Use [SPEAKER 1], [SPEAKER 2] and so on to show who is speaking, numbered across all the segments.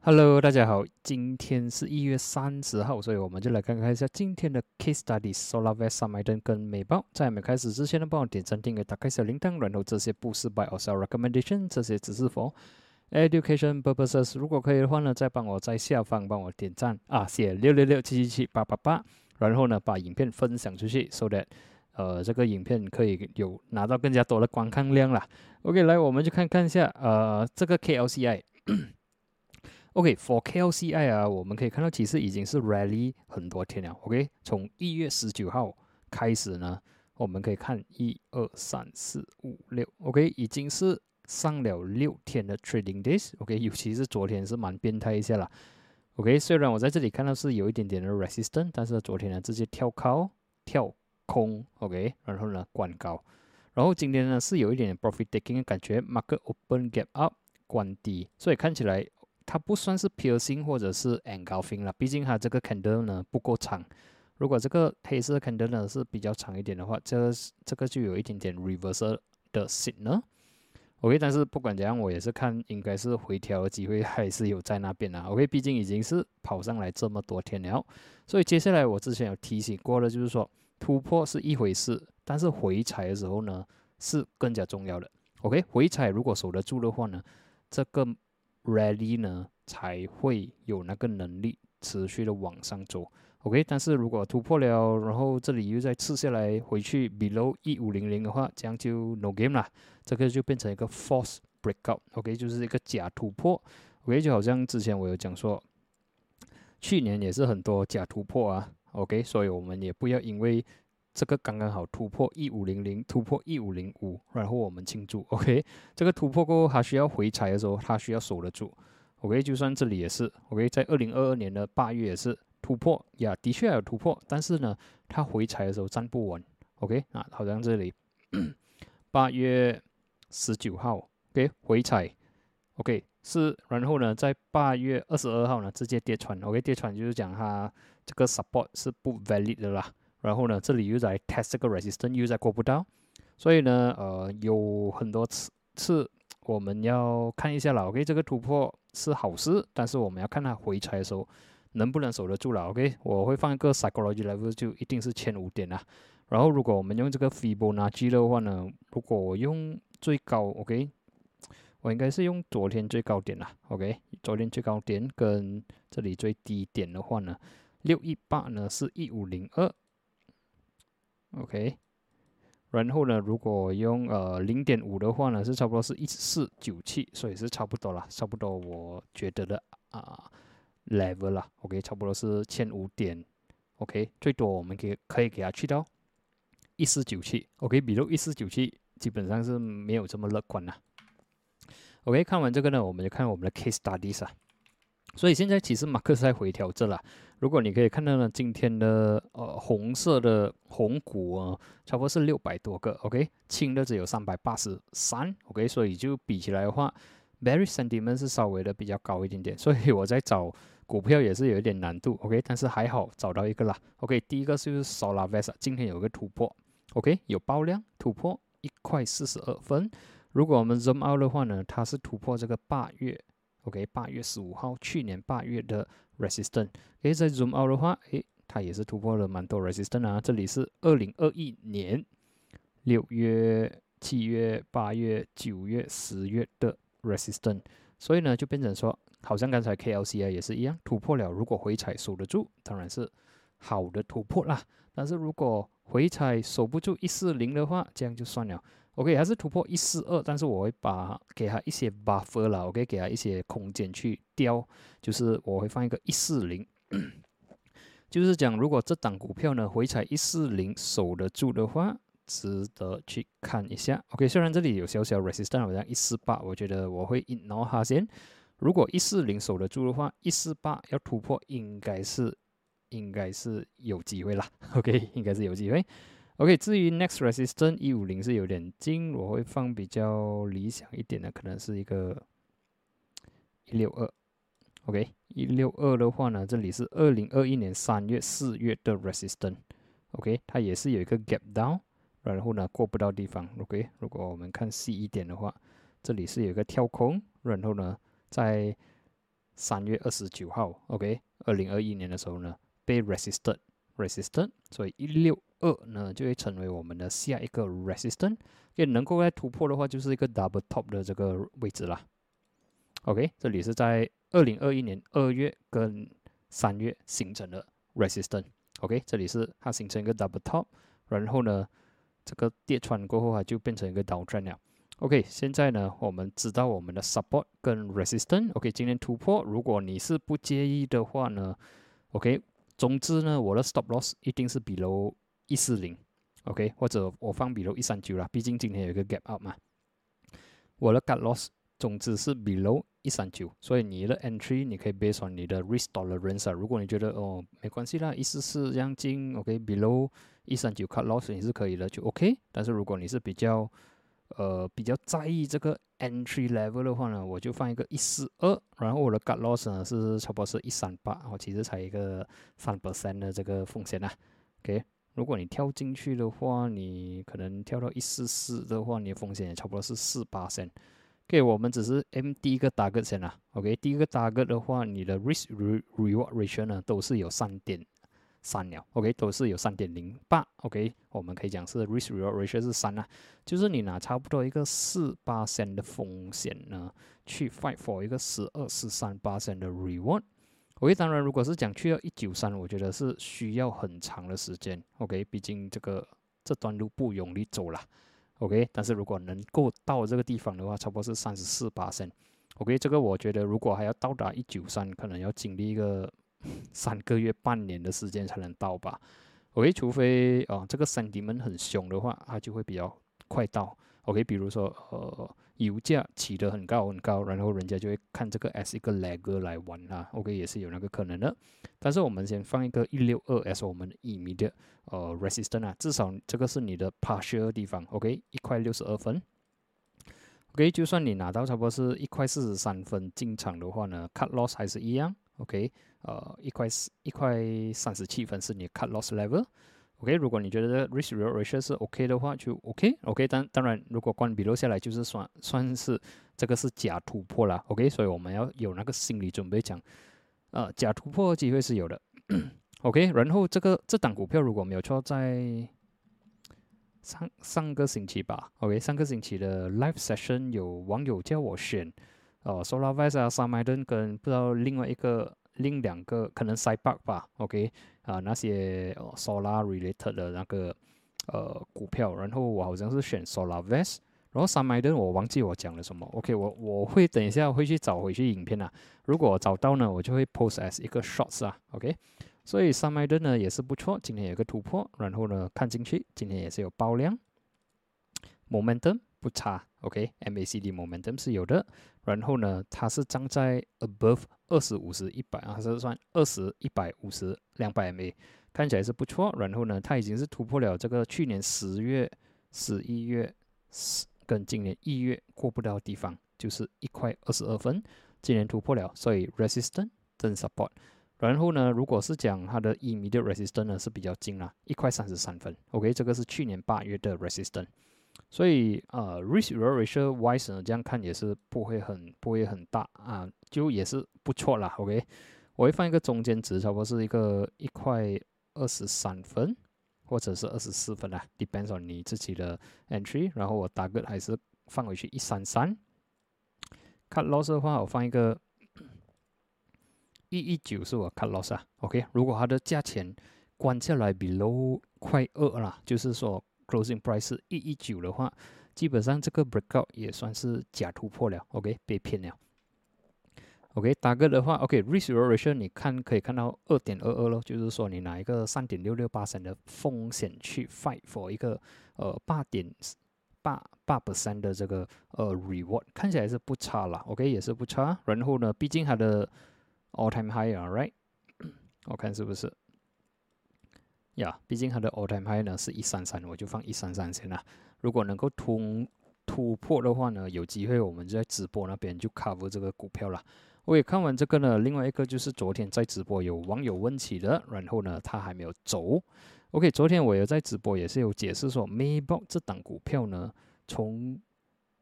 [SPEAKER 1] Hello，大家好，今天是一月三十号，所以我们就来看看一下今天的 Case Study Solar Vest、s 麦登跟美豹。在没开始之前呢，帮我点赞、订阅、打开小铃铛，然后这些不是 By or Sell Recommendation，这些只是 for Education purposes。如果可以的话呢，再帮我在下方帮我点赞啊，写六六六七七七八八八，然后呢把影片分享出去，so that 呃这个影片可以有拿到更加多的观看量啦。OK，来我们就看看一下呃这个 KLCI。OK，for KLCI 啊，我们可以看到其实已经是 rally 很多天了。OK，从一月十九号开始呢，我们可以看一二三四五六，OK，已经是上了六天的 trading days。OK，尤其是昨天是蛮变态一下了。OK，虽然我在这里看到是有一点点的 resistance，但是昨天呢直接跳高跳空，OK，然后呢关高，然后今天呢是有一点 profit taking 的感觉，market open gap up 关低，所以看起来。它不算是 piercing 或者是 engulfing 了，毕竟它这个 candle 呢不够长。如果这个黑色 candle 呢是比较长一点的话，这个这个就有一点点 reversal 的 signal。OK，但是不管怎样，我也是看应该是回调的机会还是有在那边啊。OK，毕竟已经是跑上来这么多天了，所以接下来我之前有提醒过了，就是说突破是一回事，但是回踩的时候呢是更加重要的。OK，回踩如果守得住的话呢，这个。Rally 呢才会有那个能力持续的往上走，OK。但是如果突破了，然后这里又再刺下来回去 below 一五零零的话，这样就 no game 啦，这个就变成一个 false breakout，OK，就是一个假突破，OK。就好像之前我有讲说，去年也是很多假突破啊，OK。所以我们也不要因为这个刚刚好突破一五零零，突破一五零五，然后我们庆祝。OK，这个突破过后，它需要回踩的时候，它需要守得住。OK，就算这里也是。OK，在二零二二年的八月也是突破呀，的确有突破，但是呢，它回踩的时候站不稳。OK，啊，好像这里八月十九号，OK，回踩，OK 是，然后呢，在八月二十二号呢，直接跌穿。OK，跌穿就是讲它这个 support 是不 valid 的啦。然后呢，这里又在 test 这个 resistance，又在过不到，所以呢，呃，有很多次次我们要看一下了。OK，这个突破是好事，但是我们要看它回踩的时候能不能守得住了。OK，我会放一个 psychology level，就一定是千五点啊。然后如果我们用这个 Fibonacci 的话呢，如果我用最高，OK，我应该是用昨天最高点啦。OK，昨天最高点跟这里最低点的话呢，六一八呢是一五零二。OK，然后呢，如果用呃零点五的话呢，是差不多是一四九七，所以是差不多了，差不多我觉得的啊 level 了。OK，差不多是千五点。OK，最多我们可以可以给它去到一四九七。OK，比如一四九七基本上是没有这么乐观了。OK，看完这个呢，我们就看我们的 case studies 啊。所以现在其实马克思在回调这了。如果你可以看到呢，今天的呃红色的红股啊，差不多是六百多个，OK，青的只有三百八十三，OK，所以就比起来的话，very sentiment 是稍微的比较高一点点。所以我在找股票也是有一点难度，OK，但是还好找到一个啦，OK，第一个是 Solar Vest，今天有个突破，OK，有爆量突破一块四十二分。如果我们 zoom out 的话呢，它是突破这个八月。OK，八月十五号，去年八月的 resistance，诶，在 zoom out 的话，诶，它也是突破了蛮多 resistance 啊。这里是二零二一年六月、七月、八月、九月、十月的 resistance，所以呢，就变成说，好像刚才 KLC 啊也是一样，突破了，如果回踩守得住，当然是好的突破啦。但是如果回踩守不住一四零的话，这样就算了。OK，还是突破一四二，但是我会把给他一些 buffer 了，OK，给他一些空间去雕，就是我会放一个一四零，就是讲如果这档股票呢回踩一四零守得住的话，值得去看一下。OK，虽然这里有小小 resistance，好像一四八，我觉得我会 ignore 它先。如果一四零守得住的话，一四八要突破应该是应该是有机会啦。OK，应该是有机会。OK，至于 next resistance 一五零是有点近，我会放比较理想一点的，可能是一个一六二。OK，一六二的话呢，这里是二零二一年三月、四月的 resistance。OK，它也是有一个 gap down，然后呢过不到地方。OK，如果我们看细一点的话，这里是有一个跳空，然后呢，在三月二十九号，OK，二零二一年的时候呢，被 resisted，resisted，所以一六二呢就会成为我们的下一个 resistant，也能够来突破的话，就是一个 double top 的这个位置啦。OK，这里是在二零二一年二月跟三月形成的 resistant。OK，这里是它形成一个 double top，然后呢，这个跌穿过后啊，就变成一个 downtrend 了。OK，现在呢，我们知道我们的 support 跟 resistance。OK，今天突破，如果你是不介意的话呢，OK，总之呢，我的 stop loss 一定是 below 一四零，OK，或者我放比如一三九啦，毕竟今天有一个 gap up 嘛。我的 cut loss 总之是 below 一三九，所以你的 entry 你可以 based on 你的 risk tolerance 啊。如果你觉得哦没关系啦，一四四这样进，OK，below 一三九 cut loss 你是可以的，就 OK。但是如果你是比较呃比较在意这个 entry level 的话呢，我就放一个一四二，然后我的 cut loss 呢是差不多是一三八，我其实才一个三 percent 的这个风险啊。OK，如果你跳进去的话，你可能跳到一四四的话，你的风险也差不多是四八线。OK，我们只是 M 第一个 target 先啦。OK，第一个 target 的话，你的 risk reward ratio 呢都是有三点三了。OK，都是有三点零八。OK，我们可以讲是 risk reward ratio 是三啦，就是你拿差不多一个四八线的风险呢，去 fight for 一个十二十三八线的 reward。OK，当然如果是讲去到一九三，我觉得是需要很长的时间。OK，毕竟这个这段路不容易走了。OK，但是如果能够到这个地方的话，差不多是三十四八升。OK，这个我觉得如果还要到达一九三，可能要经历一个三个月、半年的时间才能到吧。OK，除非啊这个山底门很凶的话，它就会比较快到。OK，比如说呃油价起得很高很高，然后人家就会看这个 as 一个 lag 来玩啦。OK，也是有那个可能的。但是我们先放一个一六二 S 我们 immediate 呃 resistance 啊，至少这个是你的 partial 地方，OK，一块六十二分，OK，就算你拿到差不多是一块四十三分进场的话呢，cut loss 还是一样，OK，呃，一块四一块三十七分是你 cut loss level OK，如果你觉得 risk reward ratio 是 OK 的话，就 OK，OK，当当然如果关闭落下来就是算算是这个是假突破啦，OK，所以我们要有那个心理准备讲。呃，假突破机会是有的，OK。然后这个这档股票如果没有错，在上上个星期吧，OK，上个星期的 live session 有网友叫我选，呃，SolarVest 啊 s a m i d o n 跟不知道另外一个另两个可能 side bar 吧，OK，啊那些 Solar related 的那个呃股票，然后我好像是选 SolarVest。然后三麦登我忘记我讲了什么，OK，我我会等一下会去找回去影片啊。如果找到呢，我就会 post as 一个 shorts 啊，OK。所以三麦登呢也是不错，今天有个突破，然后呢看进去，今天也是有爆量，momentum 不差，OK，MACD momentum 是有的。然后呢，它是站在 above 二十五十一百啊，还是算二十一百五十两百 MA，看起来是不错。然后呢，它已经是突破了这个去年十月、十一月十。跟今年一月过不到的地方，就是一块二十二分，今年突破了，所以 resistance 跟 support。然后呢，如果是讲它的 immediate resistance 呢是比较近啦，一块三十三分。OK，这个是去年八月的 resistance。所以呃，risk ratio wise 呢，这样看也是不会很不会很大啊，就也是不错啦。OK，我会放一个中间值，差不多是一个一块二十三分。或者是二十四分啦，depends on 你自己的 entry。然后我打个还是放回去一三三。cut loss 的话，我放一个一一九是我 cut loss 啊。OK，如果它的价钱关下来 below 快二啦，就是说 closing price 一一九的话，基本上这个 breakout 也算是假突破了。OK，被骗了。OK，打个的话，OK，risk ratio 你看可以看到二点二二咯，就是说你拿一个三点六六八三的风险去 fight for 一个呃八点八八 percent 的这个呃 reward，看起来是不差啦。OK，也是不差。然后呢，毕竟它的 all time high 啊，right？我看是不是？呀，毕竟它的 all time high 呢是一三三，我就放一三三先啦。如果能够突突破的话呢，有机会我们就在直播那边就 cover 这个股票了。我也看完这个呢，另外一个就是昨天在直播有网友问起的，然后呢，他还没有走。OK，昨天我也在直播也是有解释说，Maybox 这档股票呢，从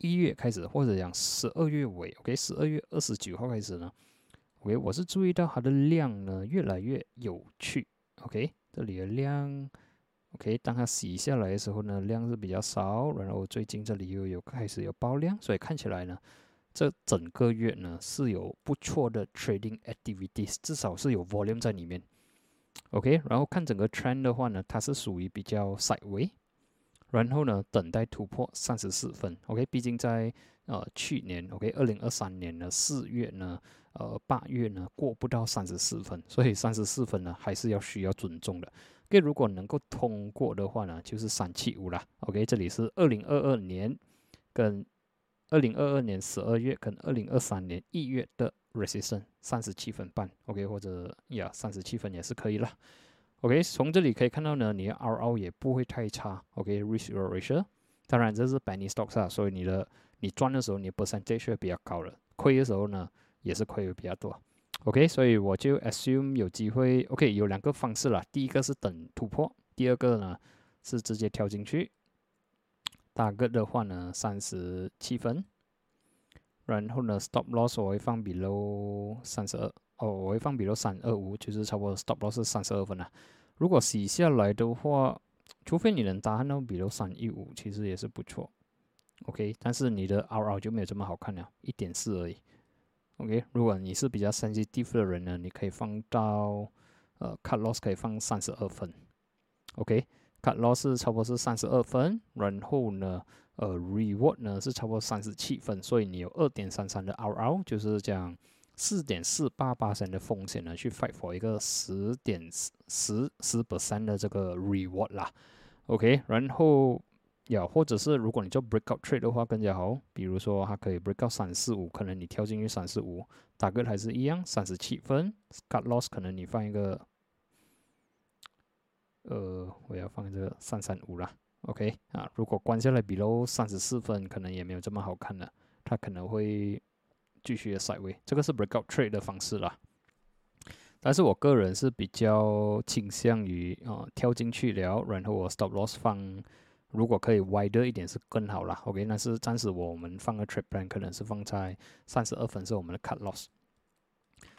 [SPEAKER 1] 一月开始，或者讲十二月尾，OK，十二月二十九号开始呢，OK，我是注意到它的量呢越来越有趣，OK，这里的量，OK，当它洗下来的时候呢，量是比较少，然后最近这里又有开始有爆量，所以看起来呢。这整个月呢是有不错的 trading activities，至少是有 volume 在里面。OK，然后看整个 trend 的话呢，它是属于比较 sideway，然后呢等待突破三十四分。OK，毕竟在呃去年 OK 二零二三年的四月呢，呃八月呢过不到三十四分，所以三十四分呢还是要需要尊重的。OK，如果能够通过的话呢，就是三七五啦。OK，这里是二零二二年跟。二零二二年十二月跟二零二三年一月的 resistance 三十七分半，OK，或者呀三十七分也是可以了，OK，从这里可以看到呢，你的 RO 也不会太差，OK，risk ratio，当然这是 b e n n y stocks 啊，所以你的你赚的时候你 percentage 比较高了，亏的时候呢也是亏的比较多，OK，所以我就 assume 有机会，OK，有两个方式了，第一个是等突破，第二个呢是直接跳进去。大个的话呢，三十七分，然后呢，stop loss 我会放 below 三十二，哦，我会放 below 三二五，就是差不多 stop loss 三十二分啊。如果洗下来的话，除非你能达到 below 三一五，其实也是不错。OK，但是你的 RR 就没有这么好看了，一点四而已。OK，如果你是比较 sensitive 的人呢，你可以放到呃 cut loss 可以放三十二分。OK。cut loss 是差不多是三十二分，然后呢，呃，reward 呢是差不多三十七分，所以你有二点三三的 RR，就是讲四点四八八升的风险呢，去 fight for 一个十点十十 percent 的这个 reward 啦。OK，然后呀，或者是如果你做 breakout trade 的话更加好，比如说它可以 breakout 三四五，可能你跳进去三四五，打个还是一样，三十七分，cut loss 可能你放一个。呃，我要放这个三三五啦，OK 啊，如果关下来比如三十四分，可能也没有这么好看了，它可能会继续的甩位，这个是 breakout trade 的方式啦。但是我个人是比较倾向于啊跳进去了，然后我 stop loss 放，如果可以 wider 一点是更好啦。OK，那是暂时我们放个 trade plan 可能是放在三十二分是我们的 cut loss。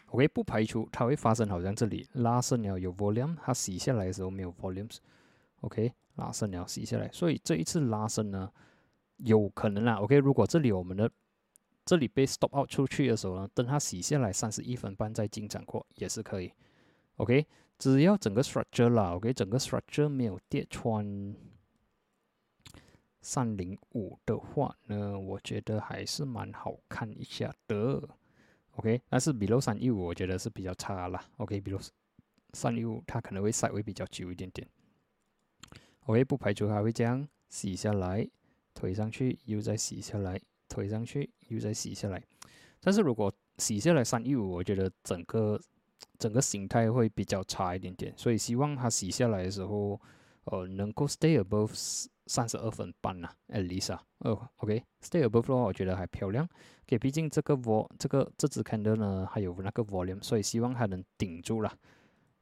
[SPEAKER 1] OK，不排除它会发生，好像这里拉伸了有 volume，它洗下来的时候没有 volumes。OK，拉伸了洗下来，所以这一次拉伸呢，有可能啦。OK，如果这里我们的这里被 stop out 出去的时候呢，等它洗下来三十一分半再进场过也是可以。OK，只要整个 structure 啦，OK，整个 structure 没有跌穿三零五的话呢，我觉得还是蛮好看一下的。OK，但是 below 三一五我觉得是比较差啦。OK，below 三一五它可能会稍微比较久一点点。OK，不排除它会这样洗下来，推上去又再洗下来，推上去又再洗下来。但是如果洗下来三一五，我觉得整个整个形态会比较差一点点。所以希望它洗下来的时候，呃，能够 stay above。三十二分半呐，at least 啊，哦，OK，stay above 的话，我觉得还漂亮。OK，毕竟这个 vol 这个这支 candle 呢，还有那个 volume，所以希望它能顶住了。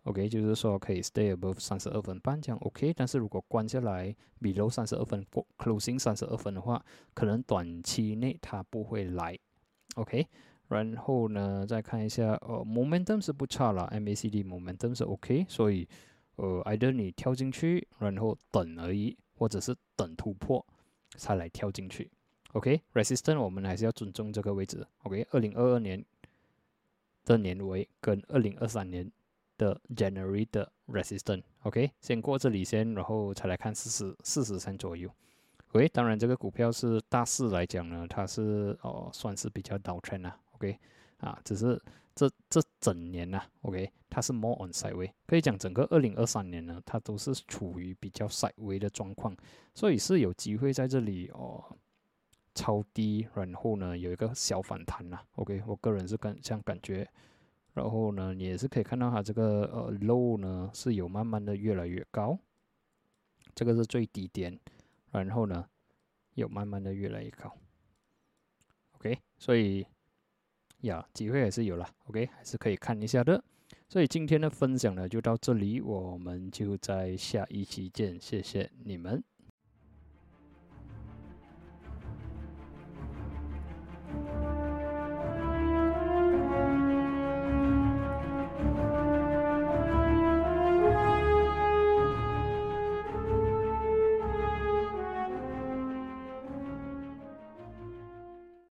[SPEAKER 1] OK，就是说可以 stay above 三十二分半这样 OK。但是如果关下来 below 三十二分，closing 三十二分的话，可能短期内它不会来。OK，然后呢，再看一下，呃，momentum 是不差了，MACD momentum 是 OK，所以呃，either 你跳进去，然后等而已。或者是等突破才来跳进去，OK，resistance 我们还是要尊重这个位置，OK，二零二二年的年尾跟二零二三年的 January 的 resistance，OK，先过这里先，然后才来看四十四十三左右，OK，当然这个股票是大势来讲呢，它是哦算是比较倒 trend 啊，OK，啊，只是。这这整年呐，OK，它是 more on side way，可以讲整个二零二三年呢，它都是处于比较 side way 的状况，所以是有机会在这里哦超低，然后呢有一个小反弹呐，OK，我个人是感这样感觉，然后呢也是可以看到它这个呃 low 呢是有慢慢的越来越高，这个是最低点，然后呢有慢慢的越来越高，OK，所以。呀，机会还是有了，OK，还是可以看一下的。所以今天的分享呢就到这里，我们就在下一期见，谢谢你们。